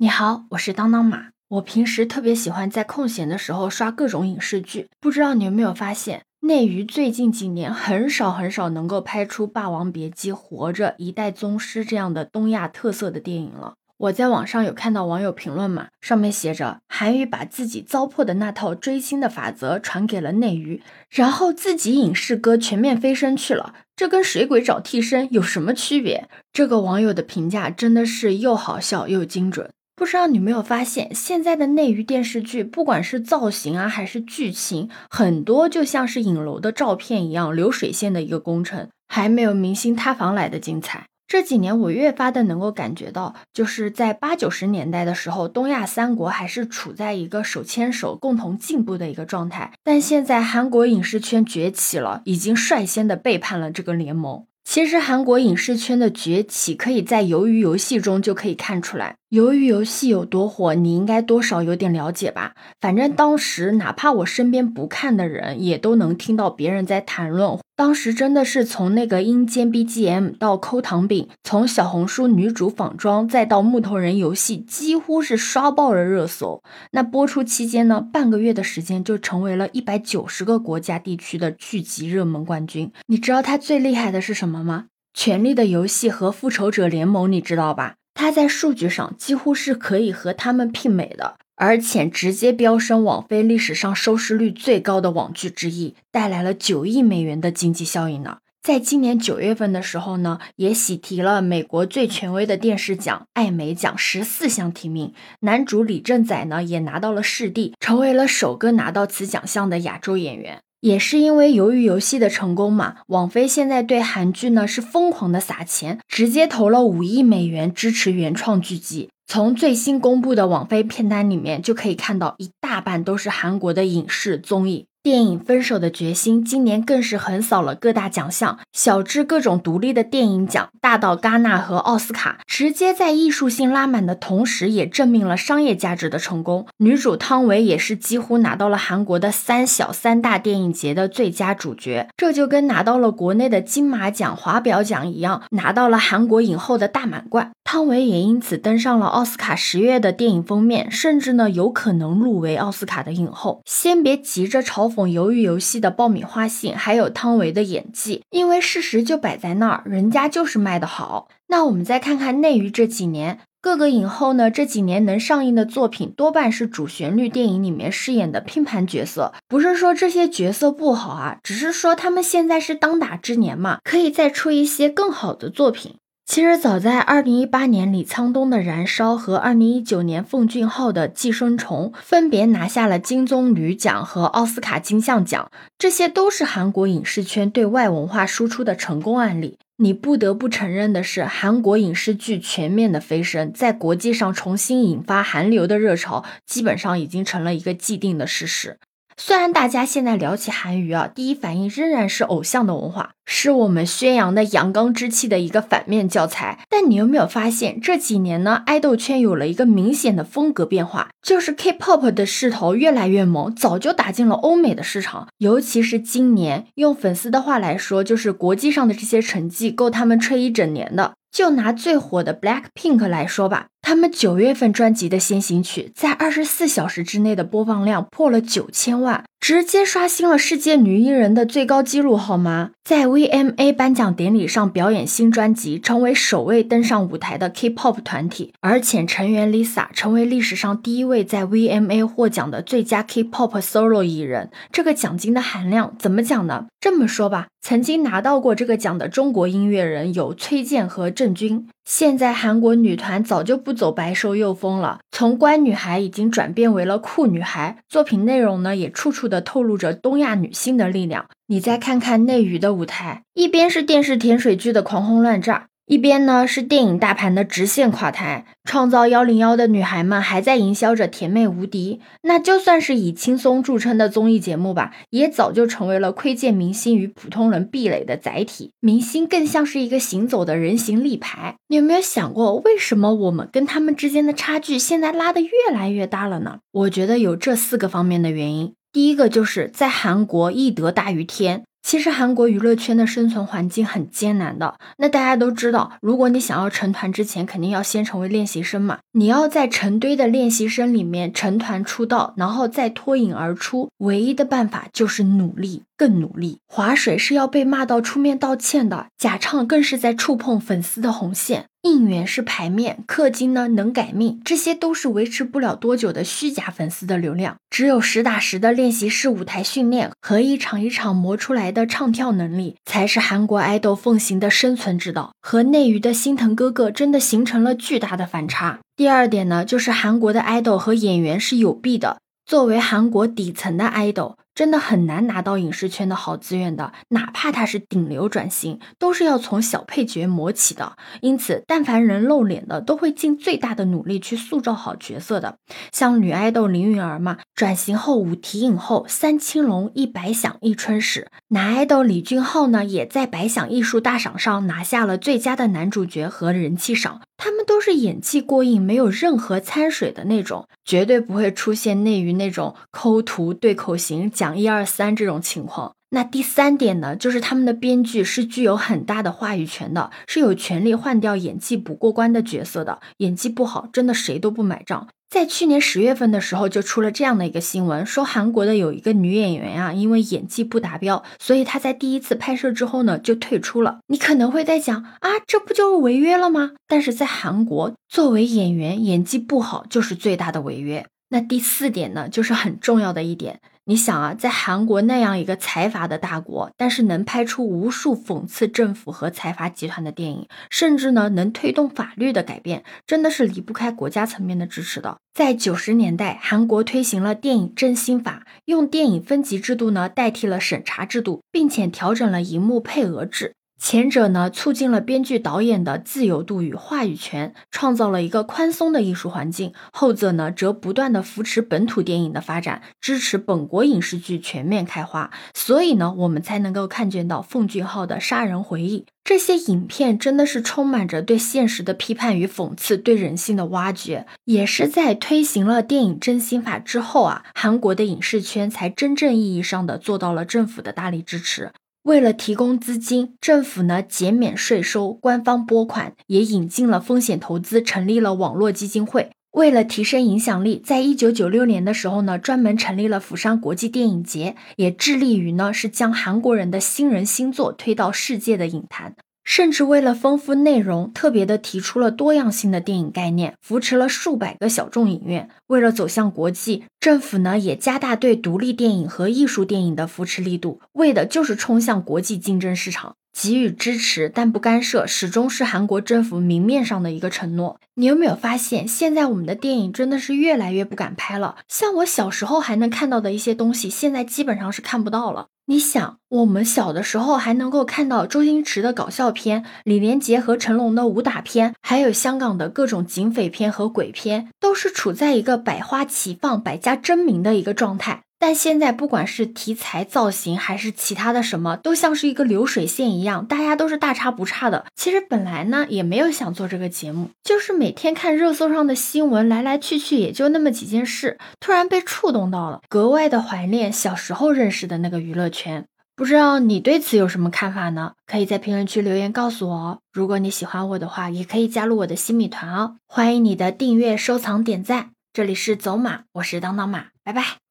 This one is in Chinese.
你好，我是当当马。我平时特别喜欢在空闲的时候刷各种影视剧，不知道你有没有发现，内娱最近几年很少很少能够拍出《霸王别姬》《活着》《一代宗师》这样的东亚特色的电影了。我在网上有看到网友评论嘛，上面写着韩娱把自己糟粕的那套追星的法则传给了内娱，然后自己影视歌全面飞升去了，这跟水鬼找替身有什么区别？这个网友的评价真的是又好笑又精准。不知道你没有发现，现在的内娱电视剧，不管是造型啊，还是剧情，很多就像是影楼的照片一样，流水线的一个工程，还没有明星塌房来的精彩。这几年我越发的能够感觉到，就是在八九十年代的时候，东亚三国还是处在一个手牵手共同进步的一个状态，但现在韩国影视圈崛起了，已经率先的背叛了这个联盟。其实韩国影视圈的崛起，可以在《鱿鱼游戏》中就可以看出来。《鱿鱼游戏》有多火，你应该多少有点了解吧？反正当时，哪怕我身边不看的人，也都能听到别人在谈论。当时真的是从那个阴间 BGM 到抠糖饼，从小红书女主仿妆，再到木头人游戏，几乎是刷爆了热搜。那播出期间呢，半个月的时间就成为了一百九十个国家地区的剧集热门冠军。你知道它最厉害的是什么吗？《权力的游戏》和《复仇者联盟》，你知道吧？它在数据上几乎是可以和他们媲美的。而且直接飙升网飞历史上收视率最高的网剧之一，带来了九亿美元的经济效益呢。在今年九月份的时候呢，也喜提了美国最权威的电视奖艾美奖十四项提名，男主李正宰呢也拿到了视帝，成为了首个拿到此奖项的亚洲演员。也是因为由于游戏的成功嘛，网飞现在对韩剧呢是疯狂的撒钱，直接投了五亿美元支持原创剧集。从最新公布的网飞片单里面就可以看到，一大半都是韩国的影视综艺。电影《分手的决心》今年更是横扫了各大奖项，小至各种独立的电影奖，大到戛纳和奥斯卡，直接在艺术性拉满的同时，也证明了商业价值的成功。女主汤唯也是几乎拿到了韩国的三小三大电影节的最佳主角，这就跟拿到了国内的金马奖、华表奖一样，拿到了韩国影后的大满贯。汤唯也因此登上了奥斯卡十月的电影封面，甚至呢有可能入围奥斯卡的影后。先别急着嘲讽。鱿鱼游戏的爆米花性，还有汤唯的演技，因为事实就摆在那儿，人家就是卖的好。那我们再看看内娱这几年，各个影后呢，这几年能上映的作品多半是主旋律电影里面饰演的拼盘角色。不是说这些角色不好啊，只是说他们现在是当打之年嘛，可以再出一些更好的作品。其实早在二零一八年，李沧东的《燃烧》和二零一九年奉俊昊的《寄生虫》分别拿下了金棕榈奖和奥斯卡金像奖，这些都是韩国影视圈对外文化输出的成功案例。你不得不承认的是，韩国影视剧全面的飞升，在国际上重新引发韩流的热潮，基本上已经成了一个既定的事实。虽然大家现在聊起韩娱啊，第一反应仍然是偶像的文化，是我们宣扬的阳刚之气的一个反面教材。但你有没有发现，这几年呢，爱豆圈有了一个明显的风格变化，就是 K-pop 的势头越来越猛，早就打进了欧美的市场。尤其是今年，用粉丝的话来说，就是国际上的这些成绩够他们吹一整年的。就拿最火的 Black Pink 来说吧。他们九月份专辑的先行曲，在二十四小时之内的播放量破了九千万，直接刷新了世界女艺人的最高纪录，好吗？在 VMA 颁奖典礼上表演新专辑，成为首位登上舞台的 K-pop 团体，而且成员 Lisa 成为历史上第一位在 VMA 获奖的最佳 K-pop solo 艺人。这个奖金的含量怎么讲呢？这么说吧，曾经拿到过这个奖的中国音乐人有崔健和郑钧。现在韩国女团早就不走白瘦幼风了，从乖女孩已经转变为了酷女孩，作品内容呢也处处的透露着东亚女性的力量。你再看看内娱的舞台，一边是电视甜水剧的狂轰乱炸。一边呢是电影大盘的直线垮台，创造幺零幺的女孩们还在营销着甜妹无敌，那就算是以轻松著称的综艺节目吧，也早就成为了窥见明星与普通人壁垒的载体。明星更像是一个行走的人形立牌。你有没有想过，为什么我们跟他们之间的差距现在拉得越来越大了呢？我觉得有这四个方面的原因。第一个就是在韩国艺德大于天。其实韩国娱乐圈的生存环境很艰难的。那大家都知道，如果你想要成团之前，肯定要先成为练习生嘛。你要在成堆的练习生里面成团出道，然后再脱颖而出，唯一的办法就是努力，更努力。划水是要被骂到出面道歉的，假唱更是在触碰粉丝的红线。应援是牌面，氪金呢能改命，这些都是维持不了多久的虚假粉丝的流量。只有实打实的练习室舞台训练和一场一场磨出来的唱跳能力，才是韩国爱豆奉行的生存之道。和内娱的心疼哥哥真的形成了巨大的反差。第二点呢，就是韩国的爱豆和演员是有弊的。作为韩国底层的爱豆。真的很难拿到影视圈的好资源的，哪怕他是顶流转型，都是要从小配角磨起的。因此，但凡人露脸的，都会尽最大的努力去塑造好角色的。像女爱豆林允儿嘛，转型后五提影后，三青龙，一百响，一春史。男爱豆李俊昊呢，也在百想艺术大赏上拿下了最佳的男主角和人气赏。他们都是演技过硬，没有任何掺水的那种，绝对不会出现内娱那种抠图对口型讲。一二三这种情况，那第三点呢，就是他们的编剧是具有很大的话语权的，是有权利换掉演技不过关的角色的。演技不好，真的谁都不买账。在去年十月份的时候，就出了这样的一个新闻，说韩国的有一个女演员啊，因为演技不达标，所以她在第一次拍摄之后呢，就退出了。你可能会在想啊，这不就是违约了吗？但是在韩国，作为演员，演技不好就是最大的违约。那第四点呢，就是很重要的一点。你想啊，在韩国那样一个财阀的大国，但是能拍出无数讽刺政府和财阀集团的电影，甚至呢能推动法律的改变，真的是离不开国家层面的支持的。在九十年代，韩国推行了电影振兴法，用电影分级制度呢代替了审查制度，并且调整了银幕配额制。前者呢，促进了编剧导演的自由度与话语权，创造了一个宽松的艺术环境；后者呢，则不断的扶持本土电影的发展，支持本国影视剧全面开花。所以呢，我们才能够看见到奉俊昊的《杀人回忆》这些影片，真的是充满着对现实的批判与讽刺，对人性的挖掘。也是在推行了电影真心法之后啊，韩国的影视圈才真正意义上的做到了政府的大力支持。为了提供资金，政府呢减免税收，官方拨款，也引进了风险投资，成立了网络基金会。为了提升影响力，在一九九六年的时候呢，专门成立了釜山国际电影节，也致力于呢是将韩国人的新人新作推到世界的影坛。甚至为了丰富内容，特别的提出了多样性的电影概念，扶持了数百个小众影院。为了走向国际，政府呢也加大对独立电影和艺术电影的扶持力度，为的就是冲向国际竞争市场。给予支持但不干涉，始终是韩国政府明面上的一个承诺。你有没有发现，现在我们的电影真的是越来越不敢拍了？像我小时候还能看到的一些东西，现在基本上是看不到了。你想，我们小的时候还能够看到周星驰的搞笑片、李连杰和成龙的武打片，还有香港的各种警匪片和鬼片，都是处在一个百花齐放、百家争鸣的一个状态。但现在，不管是题材、造型，还是其他的什么，都像是一个流水线一样，大家都是大差不差的。其实本来呢，也没有想做这个节目，就是每天看热搜上的新闻，来来去去也就那么几件事，突然被触动到了，格外的怀念小时候认识的那个娱乐圈。不知道你对此有什么看法呢？可以在评论区留言告诉我哦。如果你喜欢我的话，也可以加入我的新米团哦。欢迎你的订阅、收藏、点赞。这里是走马，我是当当马，拜拜。